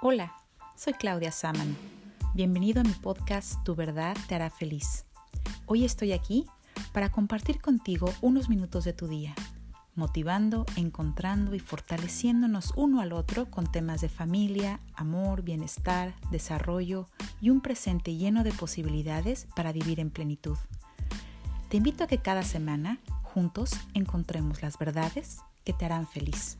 Hola, soy Claudia Saman. Bienvenido a mi podcast Tu verdad te hará feliz. Hoy estoy aquí para compartir contigo unos minutos de tu día, motivando, encontrando y fortaleciéndonos uno al otro con temas de familia, amor, bienestar, desarrollo y un presente lleno de posibilidades para vivir en plenitud. Te invito a que cada semana juntos encontremos las verdades que te harán feliz.